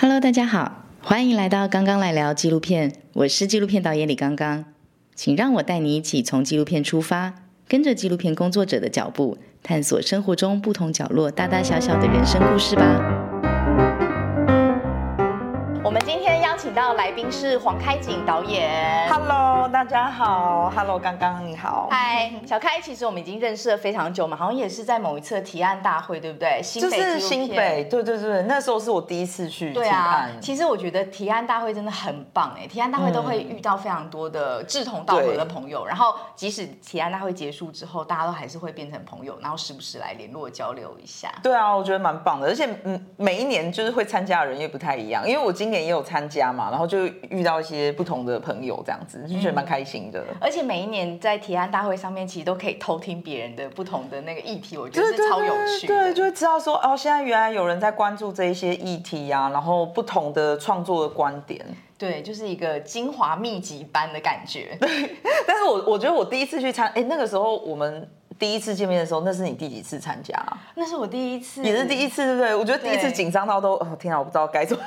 Hello，大家好，欢迎来到刚刚来聊纪录片，我是纪录片导演李刚刚，请让我带你一起从纪录片出发，跟着纪录片工作者的脚步，探索生活中不同角落大大小小的人生故事吧。我们今天邀请到来宾是黄开景导演。Hello，大家好。Hello，刚刚你好。嗨，小开，其实我们已经认识了非常久嘛，好像也是在某一次的提案大会，对不对？新北就是新北，对对对，那时候是我第一次去提对啊案，。其实我觉得提案大会真的很棒哎，提案大会都会遇到非常多的志同道合的朋友，然后即使提案大会结束之后，大家都还是会变成朋友，然后时不时来联络交流一下。对啊，我觉得蛮棒的，而且嗯，每一年就是会参加的人也不太一样，因为我今年也有参加嘛，然后就遇到一些不同的朋友，这样子就觉得蛮开心的。而且每一年在提案大会上面，其实都可以偷听别人的不同的那个议题，我觉得是超有趣的。对，就会知道说哦，现在原来有人在关注这一些议题啊，然后不同的创作的观点。对，就是一个精华密集般的感觉。对但是我我觉得我第一次去参，哎，那个时候我们第一次见面的时候，那是你第几次参加啊？那是我第一次，也是第一次，对不对？我觉得第一次对紧张到都，哦天啊，我不知道该怎么。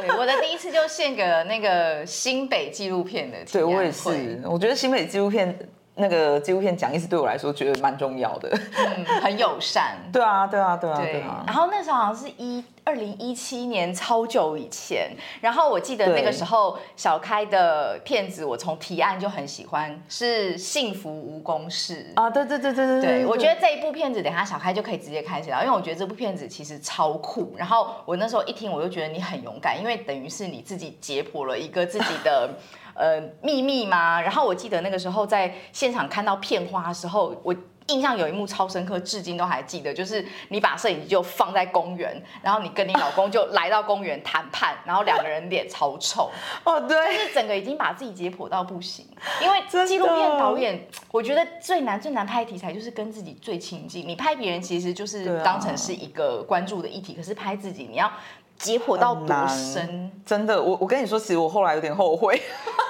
对，我的第一次就献给了那个新北纪录片的提对我也是，我觉得新北纪录片那个纪录片讲义是对我来说觉得蛮重要的。嗯，很友善。对啊，对啊，对啊，对对啊，。然后那时候好像是一二零一七年，超久以前。然后我记得那个时候小开的片子，我从提案就很喜欢，是《幸福无公式》。啊，对对对对对对，我觉得这一部片子，等一下小开就可以直接开始聊，因为我觉得这部片子其实超酷。然后我那时候一听，我就觉得你很勇敢，因为等于是你自己解剖了一个自己的呃秘密嘛。然后我记得那个时候在现场看到片花的时候，我。印象有一幕超深刻，至今都还记得，就是你把摄影机就放在公园，然后你跟你老公就来到公园谈判，然后两个人脸超臭，哦，对就，是整个已经把自己解剖到不行，因为纪录片导演，我觉得最难最难拍题材就是跟自己最亲近。你拍别人其实就是当成是一个关注的议题，可是拍自己你要解剖到多很难深？真的，我我跟你说，其实我后来有点后悔，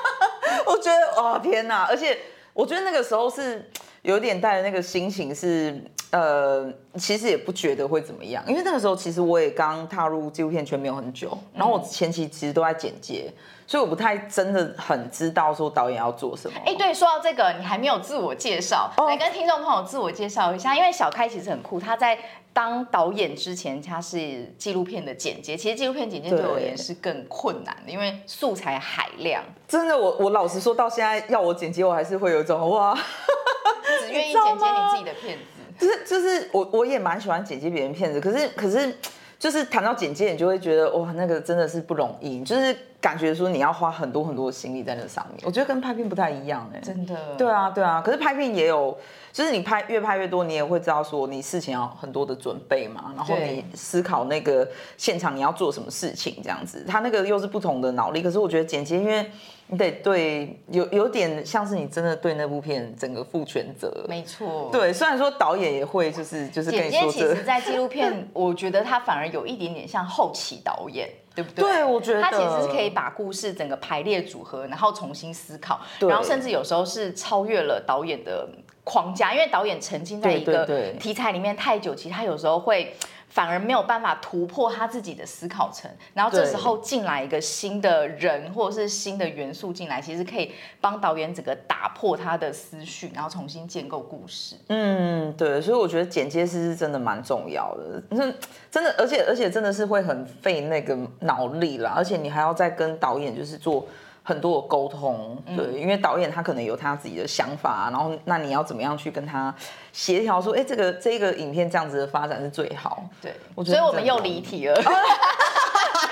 我觉得哦天哪，而且我觉得那个时候是有点带着那个心情是。呃，其实也不觉得会怎么样，因为那个时候其实我也刚踏入纪录片圈没有很久，然后我前期其实都在剪接，所以我不太真的很知道说导演要做什么。哎，对，说到这个，你还没有自我介绍，哦来跟听众朋友自我介绍一下。因为小开其实很酷，他在当导演之前，他是纪录片的剪接。其实纪录片剪接对我而言是更困难的，因为素材海量，真的，我我老实说，到现在要我剪辑，我还是会有一种哇，只愿意剪接你自己的片子。就是就是我我也蛮喜欢剪接别人片子，可是可是就是谈到剪接，你就会觉得哇，那个真的是不容易，就是感觉说你要花很多很多的心力在那上面。我觉得跟拍片不太一样哎、真的，对啊对啊，可是拍片也有，就是你拍越拍越多，你也会知道说你事情要很多的准备嘛，然后你思考那个现场你要做什么事情这样子，他那个又是不同的脑力。可是我觉得剪接，因为你得对有有点像是你真的对那部片整个负全责。没错，。对，虽然说导演也会就是就是跟剪接你说这其实，在纪录片，我觉得他反而有一点点像后期导演，对不对？对我觉得他其实是可以把故事整个排列组合，然后重新思考，然后甚至有时候是超越了导演的框架，因为导演沉浸在一个题材里面太久，其实他有时候会。反而没有办法突破他自己的思考层，然后这时候进来一个新的人或者是新的元素进来，其实可以帮导演整个打破他的思绪，然后重新建构故事。嗯，对，所以我觉得剪接师是真的蛮重要的，真的，而且而且真的是会很费那个脑力啦，而且你还要再跟导演就是做。很多的沟通，嗯对，因为导演他可能有他自己的想法，然后那你要怎么样去跟他协调说，哎，这个这个影片这样子的发展是最好。对，我觉得所以我们又离题了。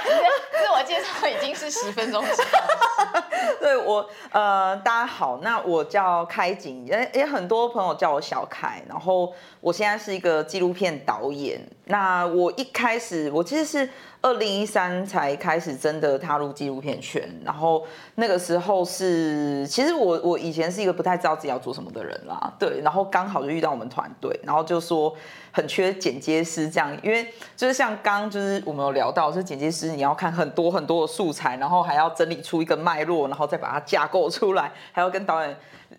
自我介绍已经是十分钟之后，对我，呃，大家好，那我叫开景，也也很多朋友叫我小开，然后我现在是一个纪录片导演。那我一开始，我其实是二零一三才开始真的踏入纪录片圈，然后那个时候是，其实我我以前是一个不太知道自己要做什么的人啦，对，然后刚好就遇到我们团队，然后就说很缺剪接师这样，因为就是像刚就是我们有聊到，就是剪接师你要看很多很多的素材，然后还要整理出一个脉络，然后再把它架构出来，还要跟导演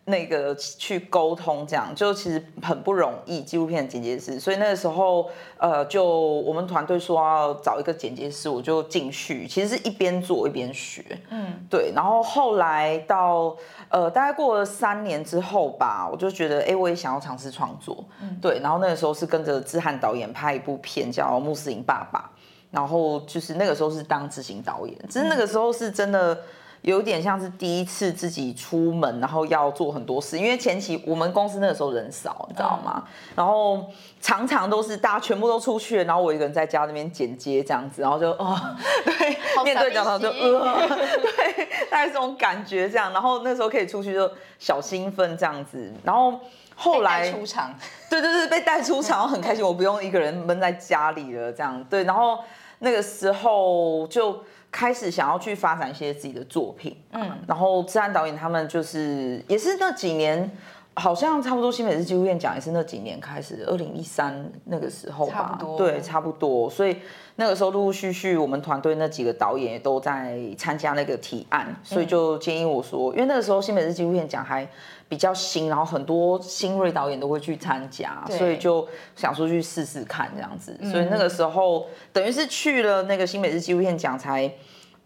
那个去沟通，这样就其实很不容易。纪录片的剪接师，所以那个时候呃呃，就我们团队说要找一个剪接师，我就进去，其实是一边做一边学，嗯，对。然后后来到呃，大概过了三年之后吧，我就觉得，哎，我也想要尝试创作，嗯，对。然后那个时候是跟着志翰导演拍一部片叫《穆斯林爸爸》，然后就是那个时候是当执行导演，只是那个时候是真的。有点像是第一次自己出门，然后要做很多事，因为前期我们公司那个时候人少，你知道吗？然后常常都是大家全部都出去，然后我一个人在家那边剪接这样子，然后就哦，对，面对讲堂就呃，对，大概这种感觉这样。然后那时候可以出去就小兴奋这样子，然后后来出场，对对对，被带出场很开心，我不用一个人闷在家里了这样。对，然后那个时候就。开始想要去发展一些自己的作品，嗯，然后自然导演他们就是也是那几年，好像差不多新美日纪录片奖也是那几年开始，二零一三那个时候吧，对，差不多，所以那个时候陆陆续续我们团队那几个导演也都在参加那个提案，所以就建议我说，因为那个时候新美日纪录片奖还。比较新，然后很多新锐导演都会去参加，所以就想说去试试看这样子。所以那个时候等于是去了那个新美日纪录片奖才。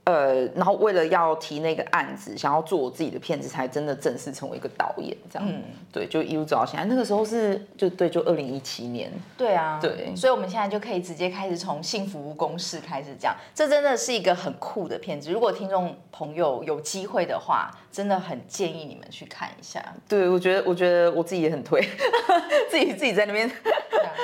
呃，然后为了要提那个案子，想要做我自己的片子，才真的正式成为一个导演，这样。嗯，对，就一路走到现在。那个时候是就对，就二零一七年。对啊，对。所以我们现在就可以直接开始从幸福公式开始讲，这真的是一个很酷的片子。如果听众朋友有机会的话，真的很建议你们去看一下。对，我觉得，我觉得我自己也很推，自己自己在那边。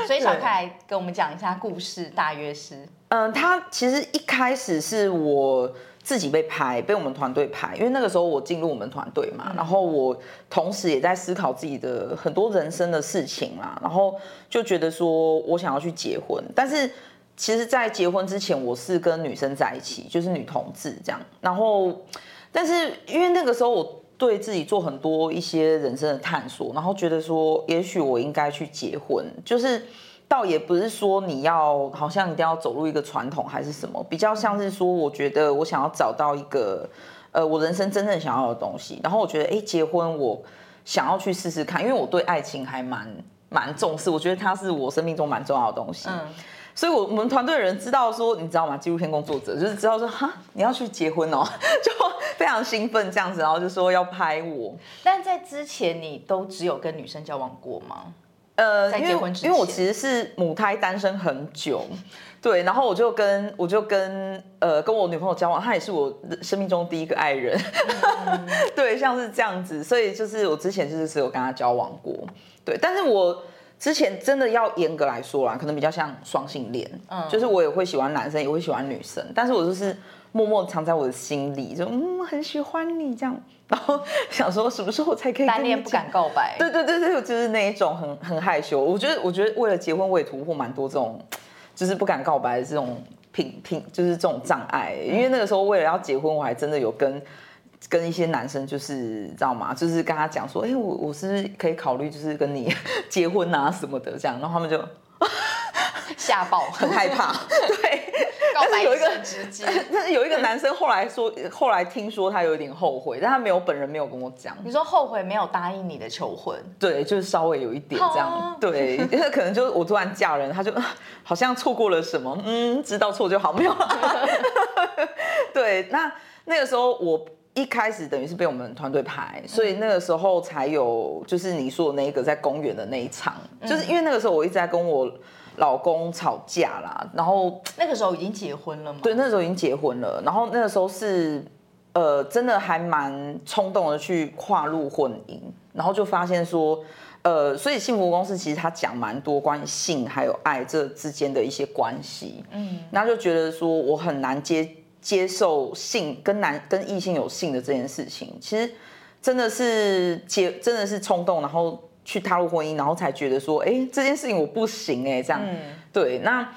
所以 小凯来跟我们讲一下故事，大约是。嗯，他其实一开始是我自己被拍，被我们团队拍，因为那个时候我进入我们团队嘛，然后我同时也在思考自己的很多人生的事情啦，然后就觉得说我想要去结婚，但是其实，在结婚之前，我是跟女生在一起，就是女同志这样，然后，但是因为那个时候我对自己做很多一些人生的探索，然后觉得说，也许我应该去结婚，就是。倒也不是说你要好像一定要走入一个传统还是什么，比较像是说，我觉得我想要找到一个，呃，我人生真正想要的东西。然后我觉得，哎，结婚我想要去试试看，因为我对爱情还蛮蛮重视，我觉得它是我生命中蛮重要的东西。嗯，所以，我我们团队的人知道说，你知道吗？纪录片工作者就是知道说，哈，你要去结婚哦，就非常兴奋这样子，然后就说要拍我。但在之前，你都只有跟女生交往过吗？呃，因为因为我其实是母胎单身很久，对，然后我就跟我就跟呃跟我女朋友交往，她也是我生命中第一个爱人，对，像是这样子，所以就是我之前就是只有跟她交往过，对，但是我之前真的要严格来说啦，可能比较像双性恋，嗯，就是我也会喜欢男生，也会喜欢女生，但是我就是默默藏在我的心里，就嗯很喜欢你这样。然后 想说什么时候才可以单恋不敢告白？对对对对，就是那一种很很害羞。我觉得我觉得为了结婚，我也突破蛮多这种，就是不敢告白的这种品品，就是这种障碍。因为那个时候为了要结婚，我还真的有跟跟一些男生，就是知道吗？就是跟他讲说，哎，我我是可以考虑，就是跟你 结婚啊什么的这样。然后他们就 吓爆，很害怕。对。但是有一个直接，但是有一个男生后来说，后来听说他有一点后悔，但他没有本人没有跟我讲。你说后悔没有答应你的求婚？对，就是稍微有一点这样。对，因为可能就是我突然嫁人，他就好像错过了什么。嗯，知道错就好，没有。对，那那个时候我一开始等于是被我们团队排，所以那个时候才有就是你说的那个在公园的那一场，就是因为那个时候我一直在跟我。老公吵架啦，然后那个时候已经结婚了吗？对，那时候已经结婚了。然后那个时候是，呃，真的还蛮冲动的去跨入婚姻，然后就发现说，呃，所以幸福公司其实他讲蛮多关于性还有爱这之间的一些关系，嗯，那就觉得说我很难接接受性跟男跟异性有性的这件事情，其实真的是结真的是冲动，然后。去踏入婚姻，然后才觉得说，哎，这件事情我不行哎，这样，对。那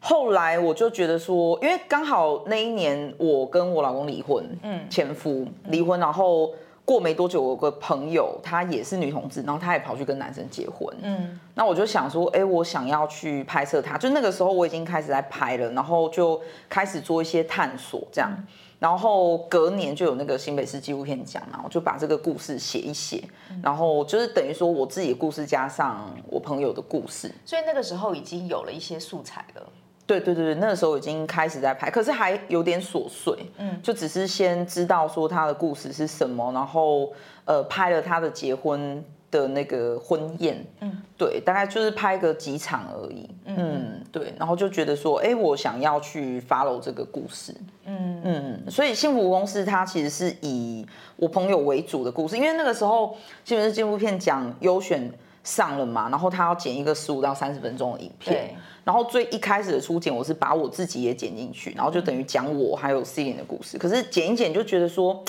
后来我就觉得说，因为刚好那一年我跟我老公离婚，嗯，前夫离婚，然后过没多久，我有个朋友，她也是女同志，然后她也跑去跟男生结婚。嗯，那我就想说，哎，我想要去拍摄她，就那个时候我已经开始在拍了，然后就开始做一些探索，这样。然后隔年就有那个新北市纪录片奖嘛，我就把这个故事写一写，然后就是等于说我自己的故事加上我朋友的故事，所以那个时候已经有了一些素材了。对对对那个时候已经开始在拍，可是还有点琐碎，嗯，就只是先知道说他的故事是什么，然后呃拍了他的结婚的那个婚宴，嗯，对，大概就是拍个几场而已，嗯，对，然后就觉得说，哎，我想要去 follow 这个故事，嗯。嗯，所以幸福公司它其实是以我朋友为主的故事，因为那个时候基本是纪录片奖优选上了嘛，然后他要剪一个十五到三十分钟的影片。然后最一开始的初剪，我是把我自己也剪进去，然后就等于讲我还有 C 琳的故事。可是剪一剪就觉得说，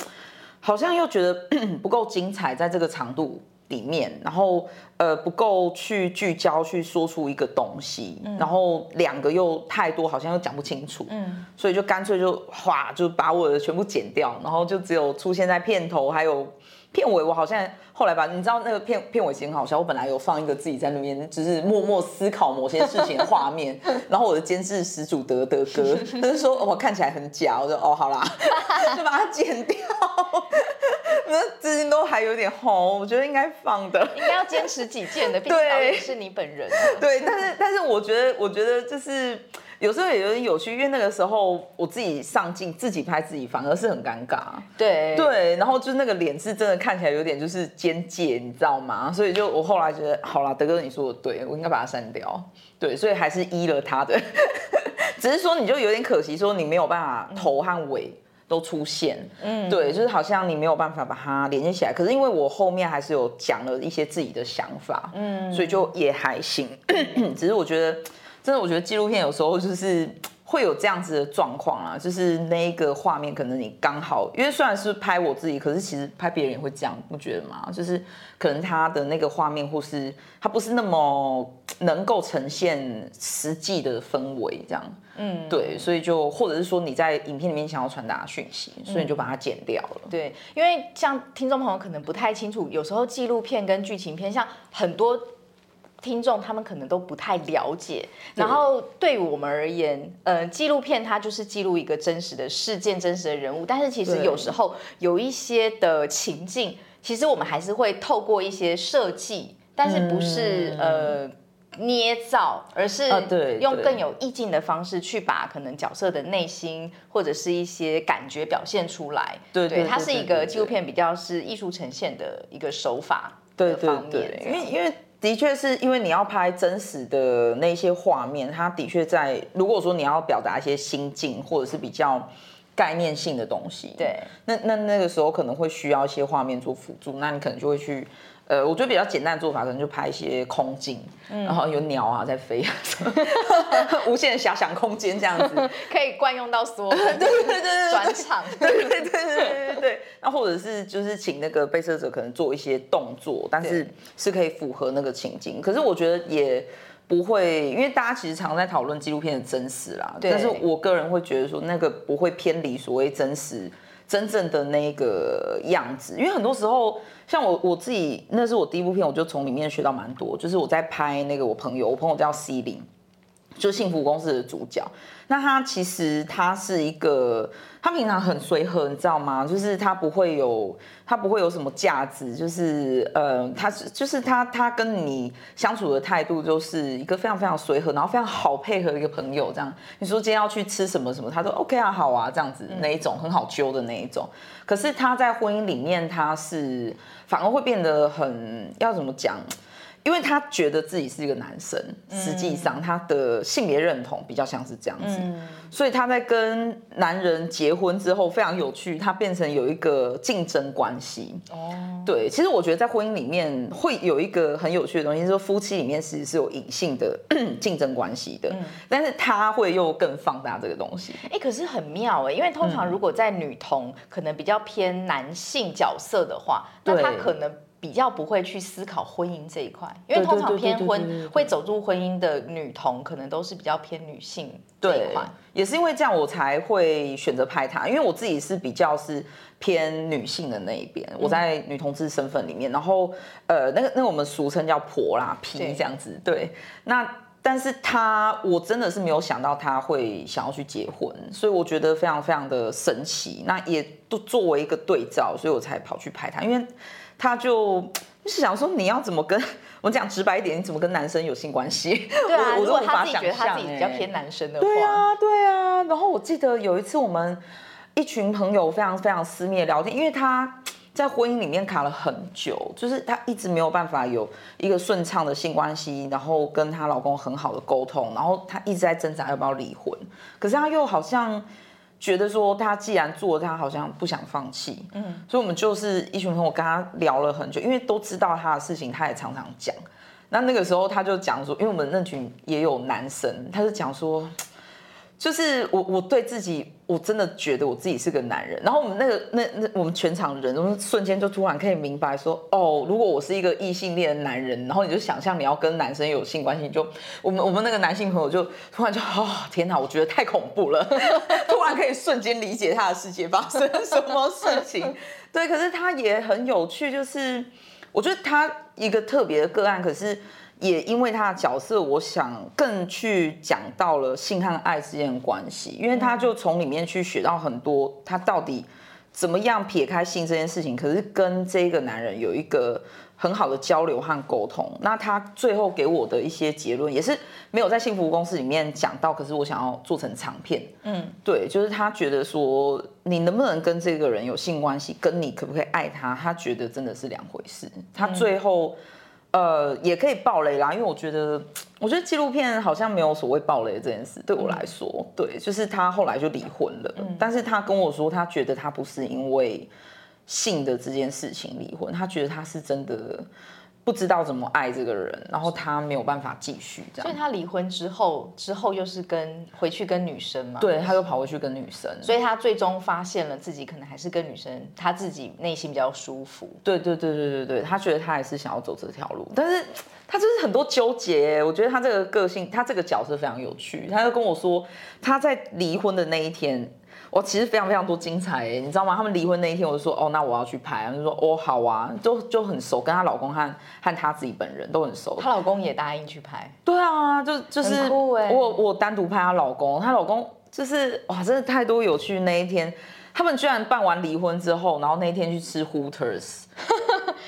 好像又觉得 不够精彩，在这个长度里面，然后呃不够去聚焦去说出一个东西，然后两个又太多，好像又讲不清楚。嗯，所以就干脆就哗就把我的全部剪掉，然后就只有出现在片头还有。片尾我好像后来吧，你知道那个片片尾其实很好笑。我本来有放一个自己在那边就是默默思考某些事情的画面，然后我的监制始祖德德哥他就说我看起来很假，我说哦好啦，就把它剪掉。那资金都还有点红，我觉得应该放的，应该要坚持己见的，毕竟是你本人。对，但是但是我觉得我觉得就是。有时候也有点有趣，因为那个时候我自己上镜自己拍自己，反而是很尴尬。对对，然后就那个脸是真的看起来有点就是尖界，你知道吗？所以就我后来觉得，好啦，德哥你说的对，我应该把它删掉。对，所以还是依了他的，只是说你就有点可惜，说你没有办法头和尾都出现。嗯，对，就是好像你没有办法把它连接起来。可是因为我后面还是有讲了一些自己的想法，嗯，所以就也还行。只是我觉得。真的，我觉得纪录片有时候就是会有这样子的状况啊，就是那一个画面可能你刚好，因为虽然是拍我自己，可是其实拍别人也会这样，不觉得吗？就是可能他的那个画面或是他不是那么能够呈现实际的氛围，这样，嗯，对，所以就或者是说你在影片里面想要传达讯息，所以你就把它剪掉了。对，因为像听众朋友可能不太清楚，有时候纪录片跟剧情片，像很多。听众他们可能都不太了解，然后对于我们而言，呃，纪录片它就是记录一个真实的事件、真实的人物，但是其实有时候有一些的情境，其实我们还是会透过一些设计，但是不是呃捏造，而是用更有意境的方式去把可能角色的内心或者是一些感觉表现出来。对对，它是一个纪录片比较是艺术呈现的一个手法的方面，因为因为。的确是因为你要拍真实的那些画面，它的确在如果说你要表达一些心境或者是比较概念性的东西，对，那那那个时候可能会需要一些画面做辅助，那你可能就会去。呃，我觉得比较简单的做法，可能就拍一些空镜，然后有鸟啊在飞，无限的遐想空间这样子，可以惯用到所有对对对对转场，对对对对对对。那或者是就是请那个被摄者可能做一些动作，但是是可以符合那个情境。可是我觉得也不会，因为大家其实常在讨论纪录片的真实啦，但是我个人会觉得说那个不会偏离所谓真实。真正的那个样子，因为很多时候，像我我自己，那是我第一部片，我就从里面学到蛮多。就是我在拍那个我朋友，我朋友叫 C 林，就幸福公司的主角。那他其实他是一个。他平常很随和，你知道吗？就是他不会有，他不会有什么架子，就是呃，他是就是他他跟你相处的态度就是一个非常非常随和，然后非常好配合的一个朋友这样。你说今天要去吃什么什么，他说 OK 啊，好啊，这样子那一种很好揪的那一种。可是他在婚姻里面，他是反而会变得很要怎么讲？因为他觉得自己是一个男生，实际上他的性别认同比较像是这样子，所以他在跟男人结婚之后非常有趣，他变成有一个竞争关系。哦，对，其实我觉得在婚姻里面会有一个很有趣的东西，就是夫妻里面其实是有隐性的 竞争关系的，但是他会又更放大这个东西。哎，可是很妙哎，因为通常如果在女同可能比较偏男性角色的话，那他可能。比较不会去思考婚姻这一块，因为通常偏婚会走入婚姻的女童，可能都是比较偏女性这一对块。，也是因为这样我才会选择拍他，因为我自己是比较是偏女性的那一边，我在女同志身份里面，然后呃，那个那个我们俗称叫婆啦、对皮这样子，对，那。但是他，我真的是没有想到他会想要去结婚，所以我觉得非常非常的神奇。那也都作为一个对照，所以我才跑去拍他，因为他就 就是想说你要怎么跟我讲直白一点，你怎么跟男生有性关系？对啊，我我如果他自己觉得他自己象比较欸偏男生的话，对啊，对啊。然后我记得有一次我们一群朋友非常非常私密的聊天，因为她在婚姻里面卡了很久，就是她一直没有办法有一个顺畅的性关系，然后跟她老公很好的沟通，然后她一直在挣扎要不要离婚，可是她又好像。觉得说她既然做了，她好像不想放弃，嗯，所以我们就是一群朋友跟她聊了很久，因为都知道她的事情，她也常常讲。那那个时候他就讲说，因为我们那群也有男生，他就讲说，就是我我对自己，我真的觉得我自己是个男人。然后我们那个那那我们全场人，我们瞬间就突然可以明白说，哦，如果我是一个异性恋的男人，然后你就想象你要跟男生有性关系，就我们我们那个男性朋友就突然就哦天哪，我觉得太恐怖了，突然可以瞬间理解他的世界发生什么事情。对，可是他也很有趣，就是我觉得他一个特别的个案，可是。也因为他的角色，我想更去讲到了性和爱之间的关系，因为他就从里面去学到很多，他到底怎么样撇开性这件事情，可是跟这个男人有一个很好的交流和沟通。那他最后给我的一些结论，也是没有在幸福公司里面讲到，可是我想要做成长片。嗯，对，就是他觉得说，你能不能跟这个人有性关系，跟你可不可以爱他，他觉得真的是两回事。他最后。呃，也可以爆雷啦，因为我觉得，我觉得纪录片好像没有所谓爆雷这件事，对我来说，对，就是他后来就离婚了，但是他跟我说，他觉得他不是因为性的这件事情离婚，他觉得他是真的不知道怎么爱这个人，然后他没有办法继续这样，所以他离婚之后，之后又是跟回去跟女生嘛，对，他又跑回去跟女生，所以他最终发现了自己可能还是跟女生，他自己内心比较舒服。对对对对对对，他觉得他还是想要走这条路，但是他就是很多纠结。我觉得他这个个性，他这个角色非常有趣。他就跟我说，他在离婚的那一天，我其实非常非常多精彩哎，你知道吗？他们离婚那一天，我就说哦，那我要去拍，就说哦好啊，就就很熟，跟她老公和和她自己本人都很熟。她老公也答应去拍，对啊，就就是欸我我单独拍她老公，她老公就是哇，真的太多有趣。那一天，他们居然办完离婚之后，然后那一天去吃 Hooters，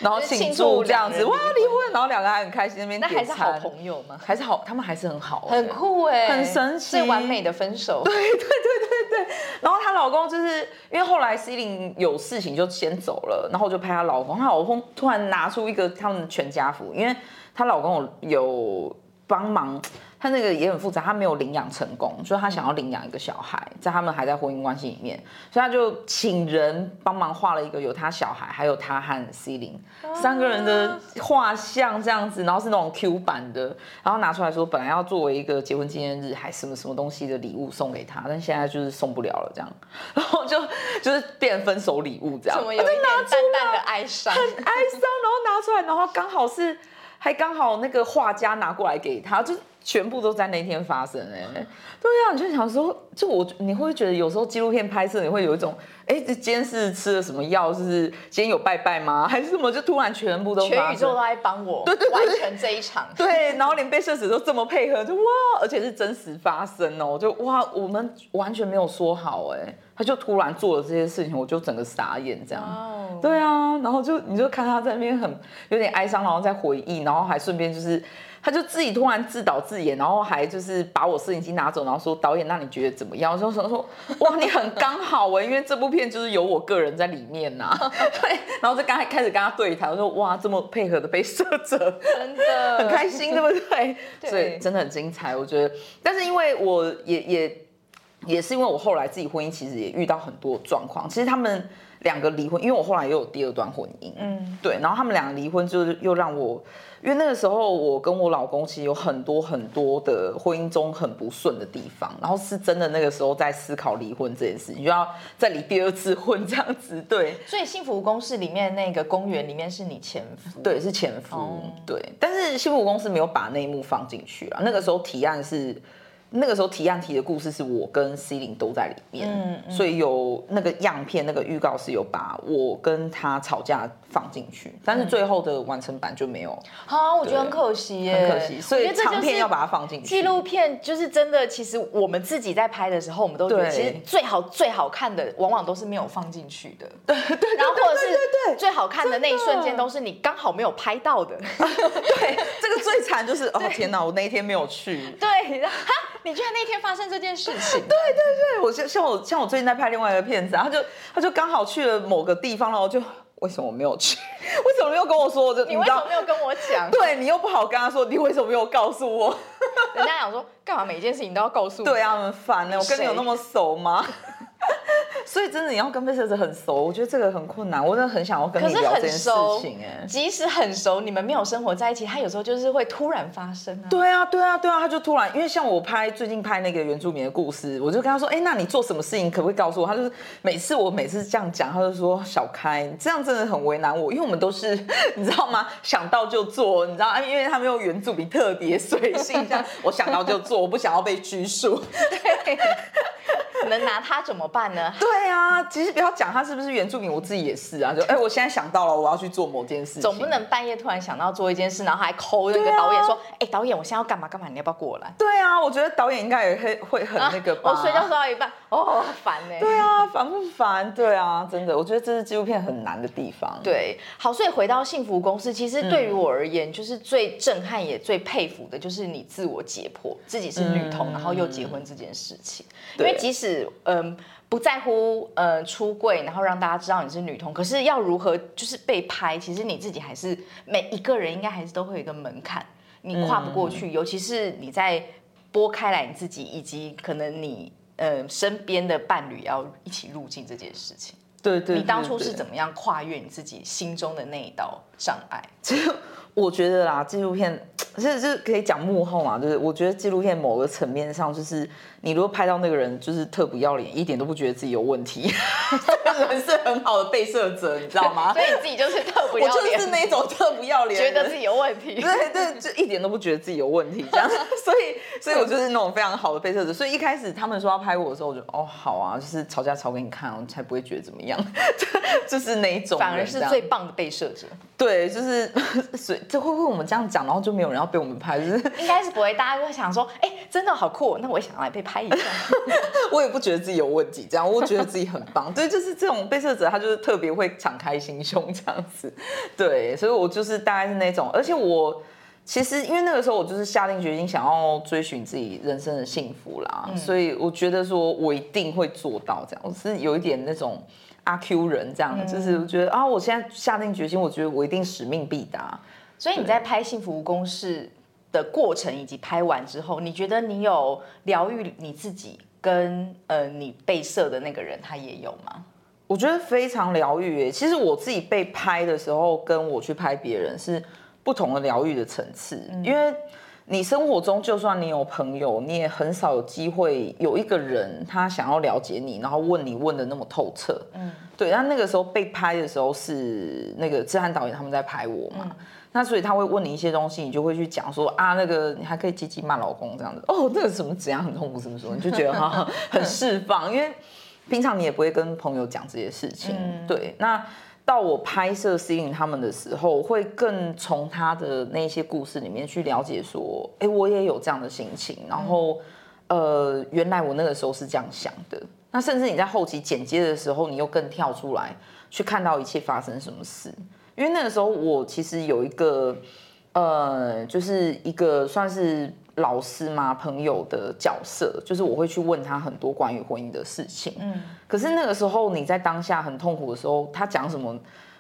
然后就是庆庆祝祝这样子，哇，离婚，然后两个还很开心那边那还是好朋友吗？还是好，他们还是很好欸，很酷哎，很神奇最完美的分手。对对对对，然后她老公就是因为后来 C 琳有事情就先走了，然后我就拍她老公，她老公突然拿出一个他们的全家福，因为她老公有有帮忙，他那个也很复杂，他没有领养成功，所以他想要领养一个小孩，在他们还在婚姻关系里面，所以他就请人帮忙画了一个有他小孩，还有他和 C 琳三个人的画像这样子，然后是那种 Q 版的，然后拿出来说本来要作为一个结婚纪念日还什么什么东西的礼物送给他，但现在就是送不了了这样，然后就就是变分手礼物这样，怎么有一点淡淡的哀伤？很哀伤，然后拿出来，然后刚好是还刚好那个画家拿过来给他，就全部都在那天发生哎、对啊，你就想说，就我你会觉得有时候纪录片拍摄你会有一种，哎、这今天是吃了什么药？就是今天有拜拜吗？还是什么？就突然全部都全。宇宙都在帮我完成这一场。对，然后连被摄者都这么配合，就哇，而且是真实发生哦，就哇，我们完全没有说好哎，他就突然做了这些事情，我就整个傻眼这样。哦，对啊，然后就你就看他在那边很有点哀伤，然后在回忆，然后还顺便就是，他就自己突然自导自演，然后还就是把我摄影机拿走，然后说导演，那你觉得怎么样？我就想说，哇，你很刚好哎，因为这部片就是有我个人在里面呐、对，然后就刚才开始跟他对谈，我说哇，这么配合的被摄者，真 的很开心，对不对？对所以真的很精彩，我觉得。但是因为我也也也是因为我后来自己婚姻其实也遇到很多状况，其实他们两个离婚，因为我后来又有第二段婚姻，嗯，对，然后他们两个离婚就是又让我，因为那个时候我跟我老公其实有很多很多的婚姻中很不顺的地方，然后是真的那个时候在思考离婚这件事，你就要再离第二次婚这样子，对，所以幸福公式里面那个公园里面是你前夫，对，是前夫，对，但是幸福公司没有把那一幕放进去啊，那个时候提案是。那个时候提案提的故事是我跟 C 零都在里面，所以有那个样片、那个预告是有把我跟他吵架放进去，但是最后的完成版就没有。好，我觉得很可惜耶，很可惜。所以长片要把它放进去。纪录片就是真的，其实我们自己在拍的时候，我们都觉得其实最好最好看的，往往都是没有放进去的。对对，然后或者是最好看的那一瞬间，都是你刚好没有拍到的。对，这个最惨就是哦天哪，我那一天没有去。对，哈。你居然那天发生这件事情？对对对，我像像我像我最近在拍另外一个片子，他就他就刚好去了某个地方，然后就为什么没有去？为什么没有跟我说？就你为什么没有跟我讲？对你又不好跟他说，你为什么没有告诉我？人家想说干嘛每一件事情都要告诉？对啊，很烦呢。我跟你有那么熟吗？所以真的你要跟被摄者很熟，我觉得这个很困难。我真的很想要跟你聊这件事情哎。即使很熟，你们没有生活在一起，他有时候就是会突然发生啊。对啊，对啊，对啊，他就突然，因为像我拍最近拍那个原住民的故事，我就跟他说，哎，那你做什么事情可不可以告诉我？他就是每次我每次这样讲，他就说小开这样真的很为难我，因为我们都是你知道吗？想到就做，你知道啊？因为他们有原住民特别随性，这样我想到就做，我不想要被拘束。对。能拿他怎么办呢？对啊，其实不要讲他是不是原住民，我自己也是啊。就哎，我现在想到了，我要去做某件事。总不能半夜突然想到做一件事，然后还抠那个导演说：“ 哎，导演，我现在要干嘛干嘛？你要不要过来？”对啊，我觉得导演应该也会会很那个吧。我睡觉睡到一半，哦，烦呢。对啊，烦不烦？对啊，真的，我觉得这是纪录片很难的地方。对，好，所以回到幸福公司，其实对于我而言，就是最震撼也最佩服的，就是你自我解剖自己是女童，然后又结婚这件事情。因为即使嗯。不在乎呃出柜，然后让大家知道你是女同，可是要如何就是被拍，其实你自己还是每一个人应该还是都会有一个门槛，你跨不过去。尤其是你在拨开来你自己，以及可能你呃身边的伴侣要一起入境这件事情。对对，你当初是怎么样跨越你自己心中的那一道障碍？其实我觉得啦，纪录片。可是，是可以讲幕后嘛？就是我觉得纪录片某个层面上，就是你如果拍到那个人就是特不要脸，一点都不觉得自己有问题，人是很好的被摄者，你知道吗？所以你自己就是特不要脸，我就是那种特不要脸，觉得自己有问题。对对，就一点都不觉得自己有问题，这样。所以所以我就是那种非常好的被摄者。所以一开始他们说要拍我的时候，我就哦好啊，就是吵架吵给你看，我才不会觉得怎么样。就是那一种，反而是最棒的被摄者。对，就是所以这会不会我们这样讲，然后就没有人要。被我们拍，就是应该是不会，大家就会想说，哎，真的好酷，那我也想来被拍一下。我也不觉得自己有问题，这样我觉得自己很棒。对，就是这种被摄者，他就是特别会敞开心胸这样子。对，所以我就是大概是那种，而且我其实因为那个时候我就是下定决心想要追寻自己人生的幸福啦，所以我觉得说我一定会做到这样。我是有一点那种阿 Q 人这样，就是我觉得啊，我现在下定决心，我觉得我一定使命必达。所以你在拍《幸福公式》的过程以及拍完之后，你觉得你有疗愈你自己，跟呃你被摄的那个人他也有吗？我觉得非常疗愈。其实我自己被拍的时候，跟我去拍别人是不同的疗愈的层次。因为你生活中就算你有朋友，你也很少有机会有一个人他想要了解你，然后问你问的那么透彻。嗯，对。那那个时候被拍的时候是那个志翰导演他们在拍我嘛。那所以他会问你一些东西，你就会去讲说啊，那个你还可以积极骂老公这样子哦，那个什么怎样很痛苦什么什么，你就觉得哈很释放，因为平常你也不会跟朋友讲这些事情。对，那到我拍摄吸引他们的时候，会更从他的那些故事里面去了解说，哎，我也有这样的心情，然后呃，原来我那个时候是这样想的。那甚至你在后期剪接的时候，你又更跳出来去看到一切发生什么事。因为那个时候我其实有一个，呃，就是一个算是老师嘛朋友的角色，就是我会去问他很多关于婚姻的事情。嗯，可是那个时候你在当下很痛苦的时候，他讲什么，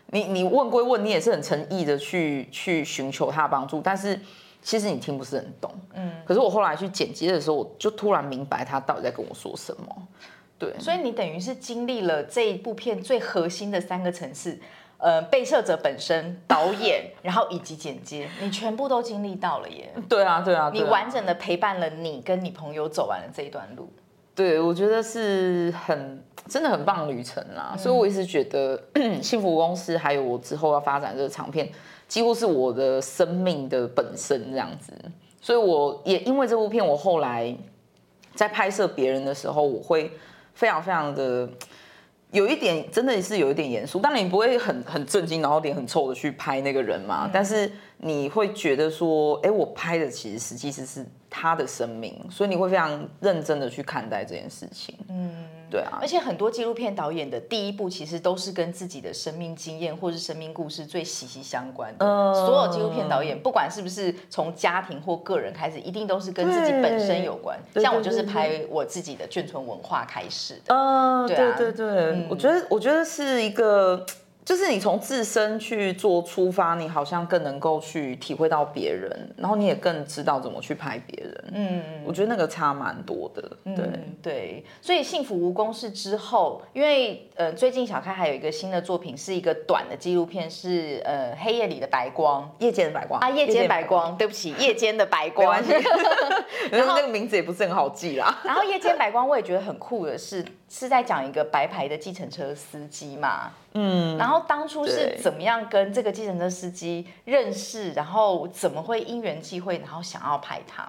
你你问归问，你也是很诚意的去去寻求他的帮助，但是其实你听不是很懂。嗯，可是我后来去剪接的时候，我就突然明白他到底在跟我说什么。对，所以你等于是经历了这一部片最核心的三个层次，呃，被摄者本身、导演，然后以及剪接，你全部都经历到了耶。对啊，对啊，你完整的陪伴了你跟你朋友走完了这一段路。对，我觉得是很真的很棒的旅程啦。所以我一直觉得幸福公司还有我之后要发展这个长片，几乎是我的生命的本身这样子。所以我也因为这部片，我后来在拍摄别人的时候，我会。非常非常的有一点，真的是有一点严肃。当然你不会很很震惊，然后脸很臭的去拍那个人嘛。但是你会觉得说，哎，我拍的其实实际是是他的生命，所以你会非常认真的去看待这件事情。嗯。对啊，而且很多纪录片导演的第一部其实都是跟自己的生命经验或是生命故事最息息相关的。所有纪录片导演，不管是不是从家庭或个人开始，一定都是跟自己本身有关。像我就是拍我自己的眷村文化开始的。嗯，对对对，我觉得我觉得是一个。就是你从自身去做出发，你好像更能够去体会到别人，然后你也更知道怎么去拍别人。嗯，我觉得那个差蛮多的。对对，所以幸福无公式之后，因为呃最近小开还有一个新的作品，是一个短的纪录片，是呃黑夜里的白光，夜间的白光啊，夜间白光，对不起，夜间的白光。然后那个名字也不是很好记啦。然后夜间白光，我也觉得很酷的是。是在讲一个白牌的计程车司机嘛？嗯，然后当初是怎么样跟这个计程车司机认识，然后怎么会因缘际会，然后想要拍他？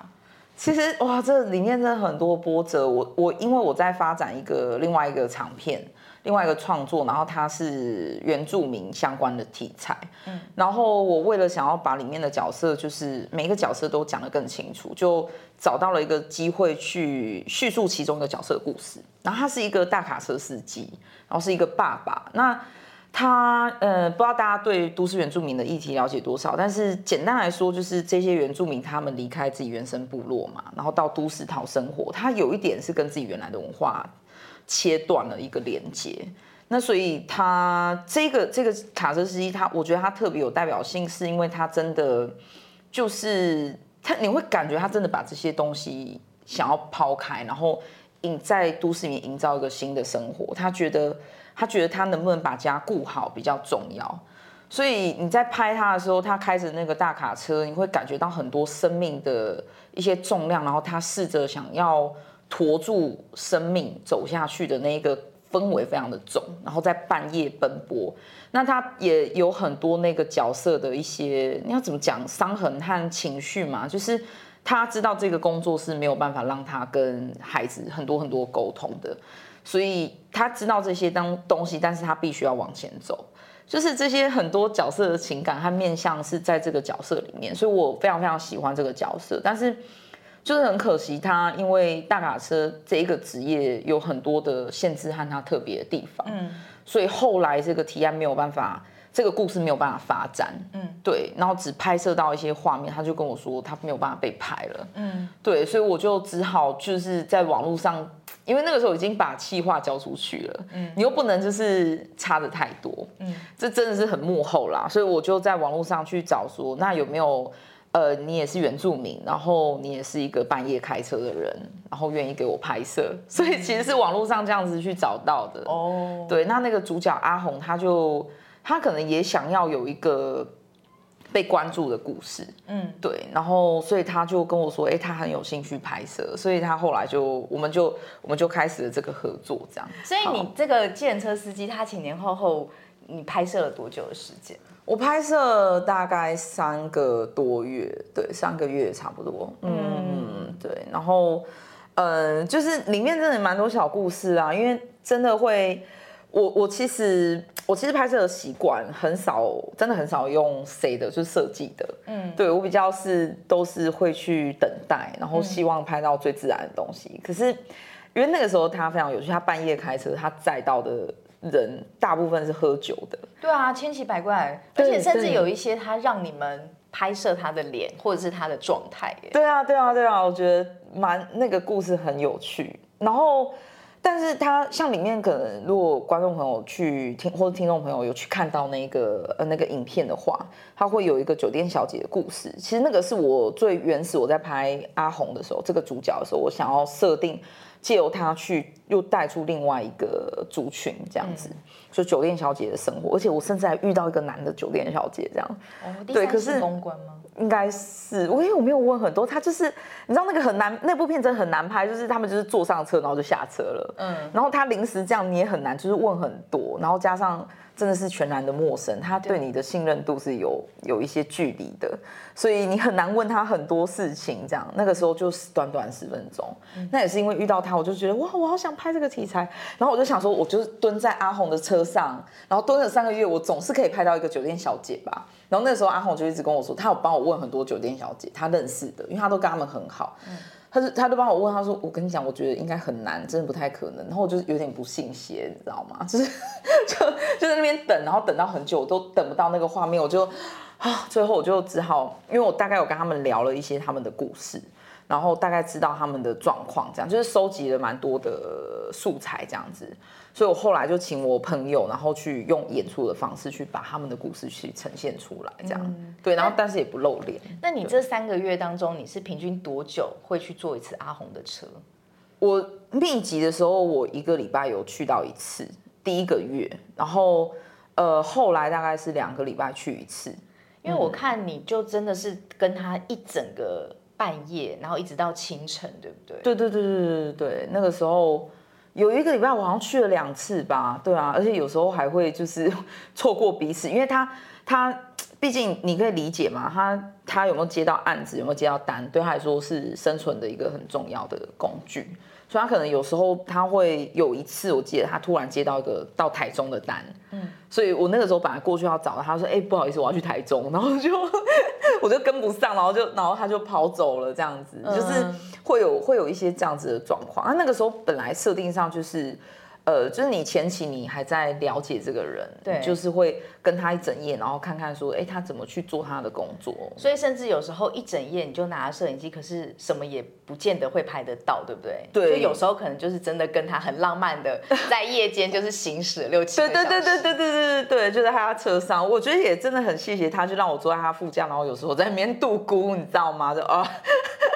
其实哇，这里面真的很多波折。我我因为我在发展一个另外一个长片。另外一个创作，然后它是原住民相关的题材，嗯，然后我为了想要把里面的角色，就是每一个角色都讲得更清楚，就找到了一个机会去叙述其中一个角色的故事。然后他是一个大卡车司机，然后是一个爸爸。那他呃，不知道大家对都市原住民的议题了解多少，但是简单来说，就是这些原住民他们离开自己原生部落嘛，然后到都市讨生活，他有一点是跟自己原来的文化。切断了一个连接，那所以他这个这个卡车司机，他我觉得他特别有代表性，是因为他真的就是他，你会感觉他真的把这些东西想要抛开，然后营在都市里面营造一个新的生活。他觉得他觉得他能不能把家顾好比较重要，所以你在拍他的时候，他开着那个大卡车，你会感觉到很多生命的一些重量，然后他试着想要。驮住生命走下去的那个氛围非常的重，然后在半夜奔波，那他也有很多那个角色的一些，你要怎么讲伤痕和情绪嘛？就是他知道这个工作是没有办法让他跟孩子很多很多沟通的，所以他知道这些当东西，但是他必须要往前走，就是这些很多角色的情感和面相是在这个角色里面，所以我非常非常喜欢这个角色，但是。就是很可惜，他因为大卡车这一个职业有很多的限制和他特别的地方，嗯，所以后来这个提案没有办法，这个故事没有办法发展，嗯，对，然后只拍摄到一些画面，他就跟我说他没有办法被拍了，嗯，对，所以我就只好就是在网络上，因为那个时候已经把气话交出去了，嗯，你又不能就是差的太多，嗯，这真的是很幕后啦，所以我就在网络上去找说，那有没有？呃，你也是原住民，然后你也是一个半夜开车的人，然后愿意给我拍摄，所以其实是网络上这样子去找到的。哦，对，那那个主角阿红，他就他可能也想要有一个被关注的故事，嗯，对，然后所以他就跟我说，哎，他很有兴趣拍摄，所以他后来就我们就我们就开始了这个合作，这样。所以你这个计程车司机，他前前后后你拍摄了多久的时间？我拍摄大概三个多月，对，三个月差不多。嗯，对。然后，嗯，就是里面真的蛮多小故事啊，因为真的会，我我其实我其实拍摄的习惯很少，真的很少用谁的，就是设计的。嗯，对我比较是都是会去等待，然后希望拍到最自然的东西。可是因为那个时候他非常有趣，他半夜开车，他载到的。人大部分是喝酒的，对啊，千奇百怪，而且甚至有一些他让你们拍摄他的脸或者是他的状态，对啊，对啊，对啊，我觉得蛮那个故事很有趣。然后但是他像里面可能，如果观众朋友去听或者听众朋友有去看到那个呃那个影片的话，他会有一个酒店小姐的故事。其实那个是我最原始我在拍阿红的时候，这个主角的时候，我想要设定借由他去又带出另外一个族群这样子，就酒店小姐的生活。而且我甚至还遇到一个男的酒店小姐这样。哦，对，可是公关吗？应该是，我因为我没有问很多，他就是你知道那个很难，那部片真的很难拍，就是他们就是坐上车然后就下车了，嗯，然后他临时这样你也很难，就是问很多，然后加上真的是全然的陌生，他对你的信任度是有有一些距离的，所以你很难问他很多事情，这样那个时候就是短短十分钟，那也是因为遇到他，我就觉得哇，我好想拍这个题材，然后我就想说，我就是蹲在阿红的车上，然后蹲了三个月，我总是可以拍到一个酒店小姐吧。然后那时候阿红就一直跟我说，他有帮我问很多酒店小姐，他认识的，因为他都跟他们很好。嗯，他就他都帮我问，他说我跟你讲，我觉得应该很难，真的不太可能。然后我就有点不信邪，你知道吗？就是就就在那边等，然后等到很久都等不到那个画面，我就啊，最后我就只好，因为我大概有跟他们聊了一些他们的故事。然后大概知道他们的状况，这样就是收集了蛮多的素材，这样子。所以我后来就请我朋友，然后去用演出的方式去把他们的故事去呈现出来，这样。对，然后但是也不露脸。那你这三个月当中，你是平均多久会去坐一次阿红的车？我密集的时候，我一个礼拜有去到一次，第一个月。然后呃，后来大概是两个礼拜去一次，因为我看你就真的是跟他一整个。半夜，然后一直到清晨，对不对？对对对对对对，那个时候有一个礼拜，我好像去了两次吧。对啊，而且有时候还会就是错过彼此，因为他他毕竟你可以理解嘛，他他有没有接到案子，有没有接到单，对他来说是生存的一个很重要的工具。所以他可能有时候他会有一次，我记得他突然接到一个到台中的单，嗯，所以我那个时候本来过去要找他，说，哎，不好意思，我要去台中，然后就。我就跟不上，然后就然后他就跑走了，这样子就是会有会有一些这样子的状况。啊那个时候本来设定上就是。呃，就是你前期你还在了解这个人，对，就是会跟他一整夜，然后看看说，哎，他怎么去做他的工作。所以甚至有时候一整夜你就拿着摄影机，可是什么也不见得会拍得到，对不对？对。就有时候可能就是真的跟他很浪漫的 在夜间就是行驶六七。对对对对对对对对就在他车上，我觉得也真的很谢谢他，就让我坐在他副驾，然后有时候在里面度孤，你知道吗？就啊。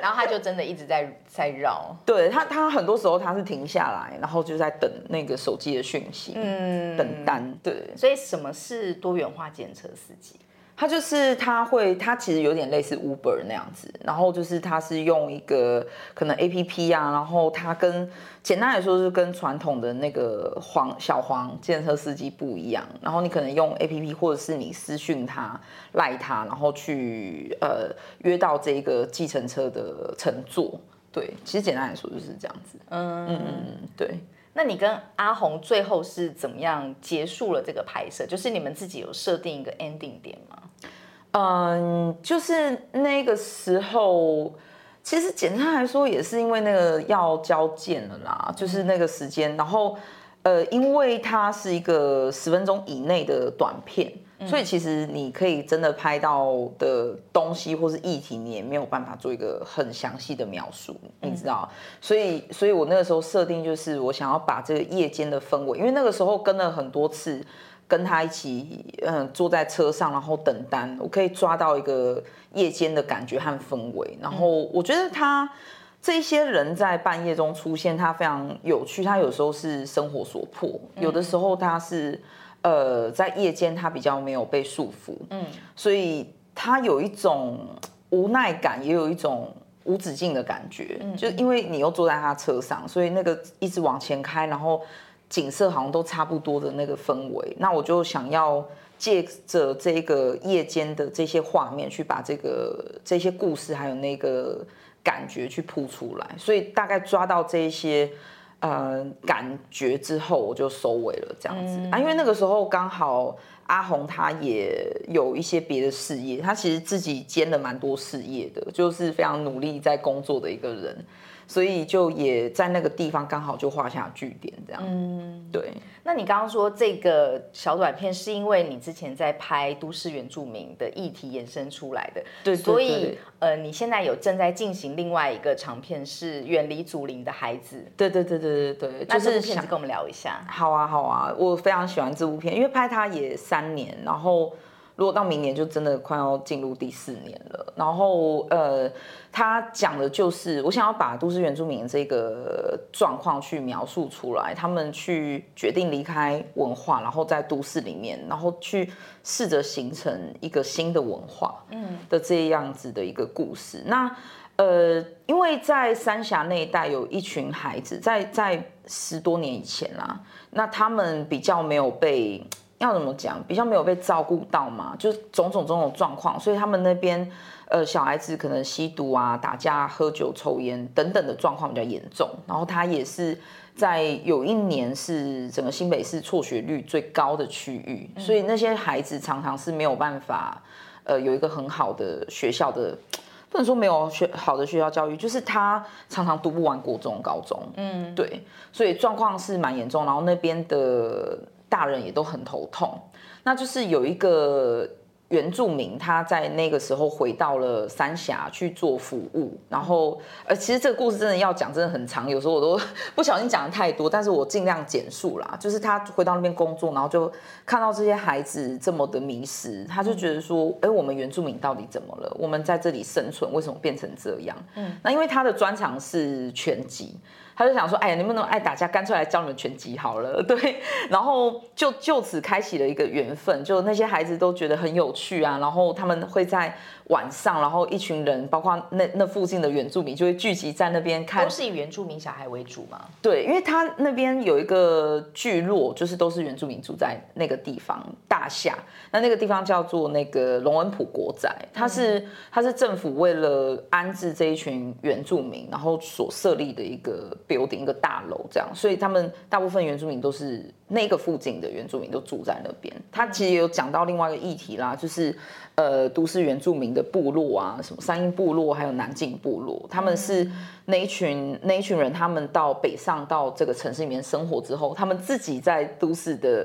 然后他就真的一直在在绕，对他，他很多时候他是停下来，然后就在等那个手机的讯息，嗯，等单，对。所以什么是多元化检测司机？他就是他会，他其实有点类似 Uber 那样子，然后就是他是用一个可能 A P P 啊，然后他跟简单来说是跟传统的那个黄小黄建车司机不一样，然后你可能用 A P P 或者是你私讯他赖他，然后去呃约到这个计程车的乘坐，对，其实简单来说就是这样子，嗯嗯嗯，对。那你跟阿红最后是怎么样结束了这个拍摄？就是你们自己有设定一个 ending 点吗？嗯，就是那个时候，其实简单来说也是因为那个要交件了啦，就是那个时间，然后呃，因为它是一个十分钟以内的短片。所以其实你可以真的拍到的东西或是议题，你也没有办法做一个很详细的描述，你知道？所以，所以我那个时候设定就是我想要把这个夜间的氛围，因为那个时候跟了很多次，跟他一起，嗯，坐在车上然后等单，我可以抓到一个夜间的感觉和氛围。然后我觉得他这些人在半夜中出现，他非常有趣。他有时候是生活所迫，有的时候他是。呃，在夜间他比较没有被束缚，嗯，所以他有一种无奈感，也有一种无止境的感觉，嗯，就因为你又坐在他车上，所以那个一直往前开，然后景色好像都差不多的那个氛围，那我就想要借着这个夜间的这些画面，去把这个这些故事还有那个感觉去铺出来，所以大概抓到这一些。呃，感觉之后我就收尾了，这样子。啊，因为那个时候刚好阿红她也有一些别的事业，她其实自己兼了蛮多事业的，就是非常努力在工作的一个人，所以就也在那个地方刚好就画下句点，这样。嗯，对。那你刚刚说这个小短片是因为你之前在拍都市原住民的议题延伸出来的，对，所以呃，你现在有正在进行另外一个长片是远离祖林的孩子，对对对对对对，就是片子跟我们聊一下。好啊好啊，我非常喜欢这部片，因为拍它也三年，然后。如果到明年就真的快要进入第四年了，然后呃，他讲的就是我想要把都市原住民这个状况去描述出来，他们去决定离开文化，然后在都市里面，然后去试着形成一个新的文化，嗯的这样子的一个故事。那呃，因为在三峡那一带有一群孩子，在在十多年以前啦，那他们比较没有被。要怎么讲？比较没有被照顾到嘛，就是种种种种状况，所以他们那边呃小孩子可能吸毒啊、打架、喝酒、抽烟等等的状况比较严重。然后他也是在有一年是整个新北市辍学率最高的区域，所以那些孩子常常是没有办法呃有一个很好的学校的，不能说没有学好的学校教育，就是他常常读不完国中、高中。嗯，对，所以状况是蛮严重。然后那边的。大人也都很头痛，那就是有一个原住民，他在那个时候回到了三峡去做服务，然后呃，其实这个故事真的要讲，真的很长，有时候我都不小心讲的太多，但是我尽量简述啦。就是他回到那边工作，然后就看到这些孩子这么的迷失，他就觉得说，哎，我们原住民到底怎么了？我们在这里生存为什么变成这样？嗯，那因为他的专长是拳击。他就想说，哎呀，能不能爱打架，干脆来教你们拳击好了。对，然后就就此开启了一个缘分，就那些孩子都觉得很有趣啊，然后他们会在。晚上，然后一群人，包括那那附近的原住民，就会聚集在那边看。都是以原住民小孩为主吗？对，因为他那边有一个聚落，就是都是原住民住在那个地方大厦。那那个地方叫做那个龙恩普国宅，它是它是政府为了安置这一群原住民，然后所设立的一个 building 一个大楼这样。所以他们大部分原住民都是那个附近的原住民都住在那边。他其实有讲到另外一个议题啦，就是呃都市原住民。的部落啊，什么三英部落，还有南靖部落，他们是那一群那一群人，他们到北上到这个城市里面生活之后，他们自己在都市的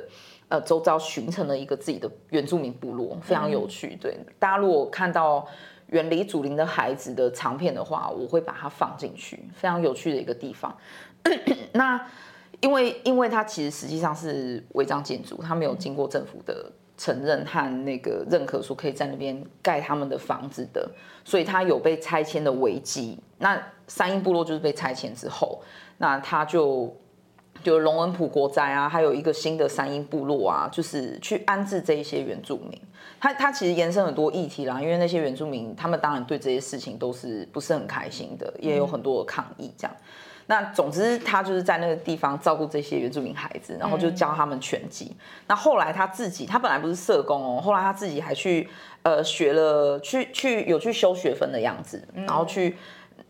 呃周遭形成了一个自己的原住民部落，非常有趣。对，大家如果看到远离祖灵的孩子的长片的话，我会把它放进去，非常有趣的一个地方。那因为因为它其实实际上是违章建筑，它没有经过政府的。承认和那个认可说可以在那边盖他们的房子的，所以它有被拆迁的危机。那三英部落就是被拆迁之后，那他就就龙文普国宅啊，还有一个新的三英部落啊，就是去安置这一些原住民。他他其实延伸很多议题啦，因为那些原住民他们当然对这些事情都是不是很开心的，也有很多的抗议这样。那总之，他就是在那个地方照顾这些原住民孩子，然后就教他们拳击。那后来他自己，他本来不是社工哦，后来他自己还去呃学了，去去有去修学分的样子，然后去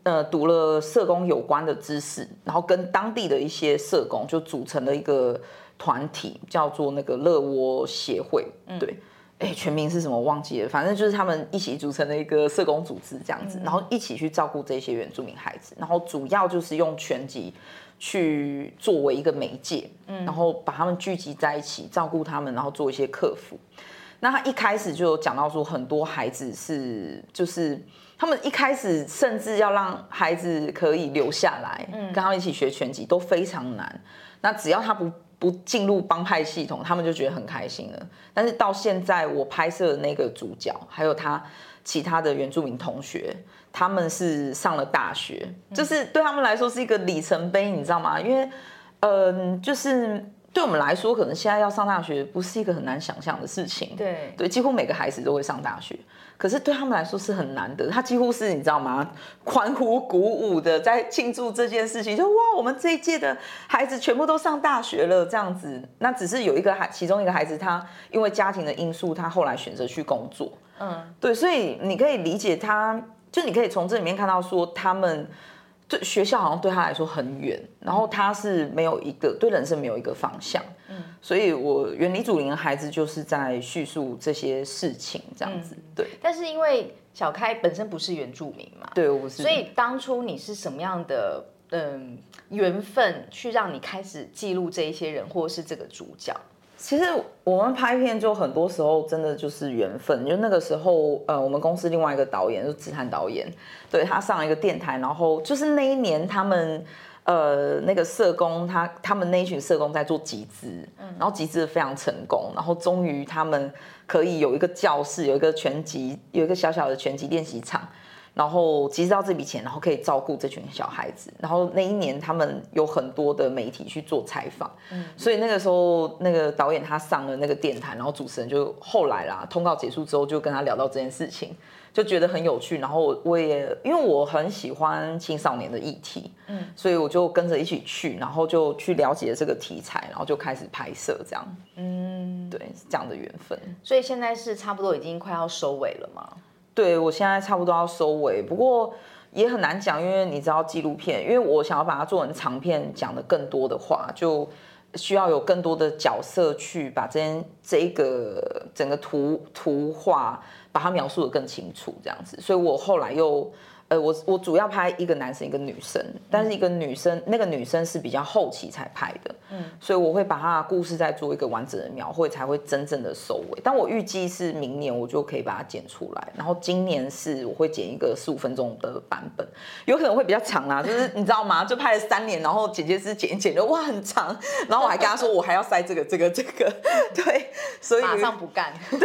呃读了社工有关的知识，然后跟当地的一些社工就组成了一个团体，叫做那个乐窝协会，对。哎，全名是什么忘记了？反正就是他们一起组成了一个社工组织这样子，然后一起去照顾这些原住民孩子，然后主要就是用全集去作为一个媒介，嗯，然后把他们聚集在一起，照顾他们，然后做一些客服。那他一开始就有讲到说，很多孩子是就是他们一开始甚至要让孩子可以留下来，嗯，跟他们一起学拳击都非常难。那只要他不。不进入帮派系统，他们就觉得很开心了。但是到现在，我拍摄的那个主角，还有他其他的原住民同学，他们是上了大学，就是对他们来说是一个里程碑，你知道吗？因为，嗯，就是对我们来说，可能现在要上大学不是一个很难想象的事情。对，对，几乎每个孩子都会上大学。可是对他们来说是很难得，他几乎是你知道吗？欢呼鼓舞的在庆祝这件事情，就哇，我们这一届的孩子全部都上大学了，这样子。那只是有一个孩，其中一个孩子，他因为家庭的因素，他后来选择去工作。嗯，对，所以你可以理解他，就你可以从这里面看到说他们。对学校好像对他来说很远，然后他是没有一个对人生没有一个方向，嗯，所以我远离祖灵的孩子就是在叙述这些事情这样子，对。但是因为小开本身不是原住民嘛，嘛？对，我不是。所以当初你是什么样的嗯缘分，去让你开始记录这一些人，或是这个主角？其实我们拍片就很多时候真的就是缘分，就那个时候，呃，我们公司另外一个导演就子涵导演，对他上了一个电台，然后就是那一年他们，呃，那个社工他他们那一群社工在做集资，然后集资非常成功，然后终于他们可以有一个教室，有一个拳击，有一个小小的拳击练习场。然后集资到这笔钱，然后可以照顾这群小孩子。然后那一年他们有很多的媒体去做采访，嗯，所以那个时候那个导演他上了那个电台，然后主持人就后来啦，通告结束之后就跟他聊到这件事情，就觉得很有趣。然后我也因为我很喜欢青少年的议题，嗯，所以我就跟着一起去，然后就去了解这个题材，然后就开始拍摄这样，嗯，对，这样的缘分。所以现在是差不多已经快要收尾了吗？对，我现在差不多要收尾，不过也很难讲，因为你知道纪录片，因为我想要把它做成长片，讲的更多的话，就需要有更多的角色去把这这个整个图图画把它描述的更清楚，这样子，所以我后来又。呃，我我主要拍一个男生一个女生，但是一个女生那个女生是比较后期才拍的，嗯，所以我会把她的故事再做一个完整的描绘，才会真正的收尾。但我预计是明年我就可以把它剪出来，然后今年是我会剪一个十五分钟的版本，有可能会比较长啦，就是你知道吗？就拍了三年，然后剪接师剪一剪就哇很长，然后我还跟他说我还要塞这个这个这个，对，所以马上不干，对。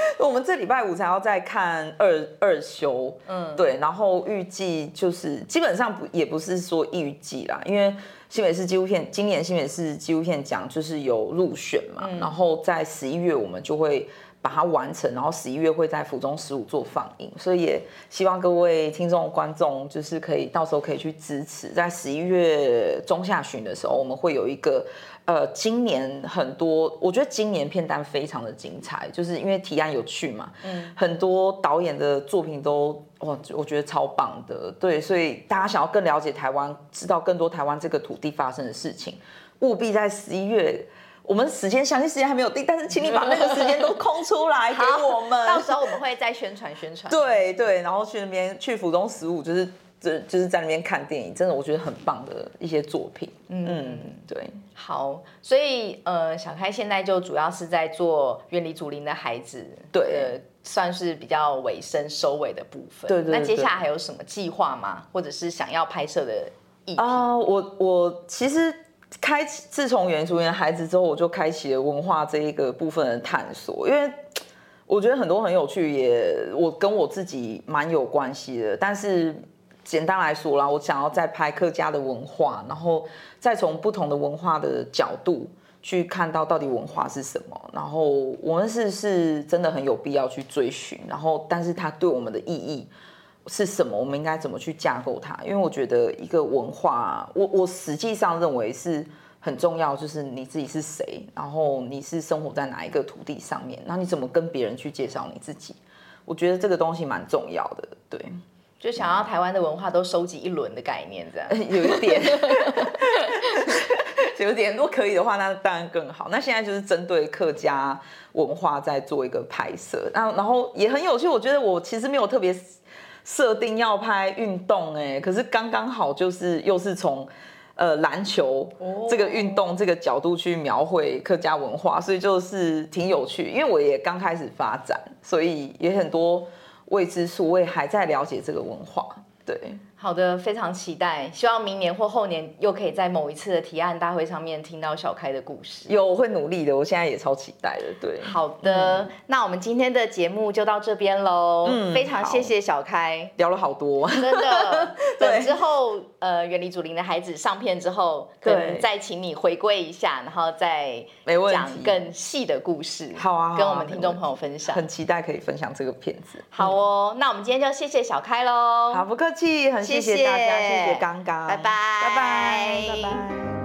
我们这礼拜五才要再看二二修，嗯，对，然后预计就是基本上不也不是说预计啦，因为新北市纪录片今年新北市纪录片奖就是有入选嘛，然后在十一月我们就会把它完成，然后十一月会在府中十五做放映，所以也希望各位听众观众就是可以到时候可以去支持，在十一月中下旬的时候，我们会有一个。呃，今年很多，我觉得今年片单非常的精彩，就是因为提案有趣嘛，嗯，很多导演的作品都哇，我觉得超棒的，对，所以大家想要更了解台湾，知道更多台湾这个土地发生的事情，务必在十一月，我们时间详细时间还没有定，但是请你把那个时间都空出来给我们，到时候我们会再宣传宣传，对对，然后去那边去府中十五，就是。这就是在那边看电影，真的我觉得很棒的一些作品。嗯，对。好，所以呃，小开现在就主要是在做远离祖林的孩子，对，算是比较尾声收尾的部分。对对。那接下来还有什么计划吗？或者是想要拍摄的？啊，我我其实开启自从远离祖林的孩子之后，我就开启了文化这一个部分的探索，因为我觉得很多很有趣，也我跟我自己蛮有关系的，但是。简单来说啦，我想要再拍客家的文化，然后再从不同的文化的角度去看到到底文化是什么，然后我们是是真的很有必要去追寻，然后但是它对我们的意义是什么？我们应该怎么去架构它？因为我觉得一个文化，我我实际上认为是很重要，就是你自己是谁，然后你是生活在哪一个土地上面，那你怎么跟别人去介绍你自己？我觉得这个东西蛮重要的，对。就想要台湾的文化都收集一轮的概念，这样 有一点，有一点。如果可以的话，那当然更好。那现在就是针对客家文化在做一个拍摄，然后然后也很有趣。我觉得我其实没有特别设定要拍运动，哎，可是刚刚好就是又是从呃篮球这个运动这个角度去描绘客家文化，所以就是挺有趣。因为我也刚开始发展，所以也很多。未知数，我也还在了解这个文化，对。好的，非常期待，希望明年或后年又可以在某一次的提案大会上面听到小开的故事。有，我会努力的，我现在也超期待的。对，好的，那我们今天的节目就到这边喽。嗯，非常谢谢小开，聊了好多，真的。等之后呃，远离祖林的孩子上片之后，可能再请你回归一下，然后再讲更细的故事。好啊，跟我们听众朋友分享。很期待可以分享这个片子。好哦，那我们今天就谢谢小开喽。好，不客气，很。谢谢大家，谢谢刚刚，拜拜，拜拜，拜拜。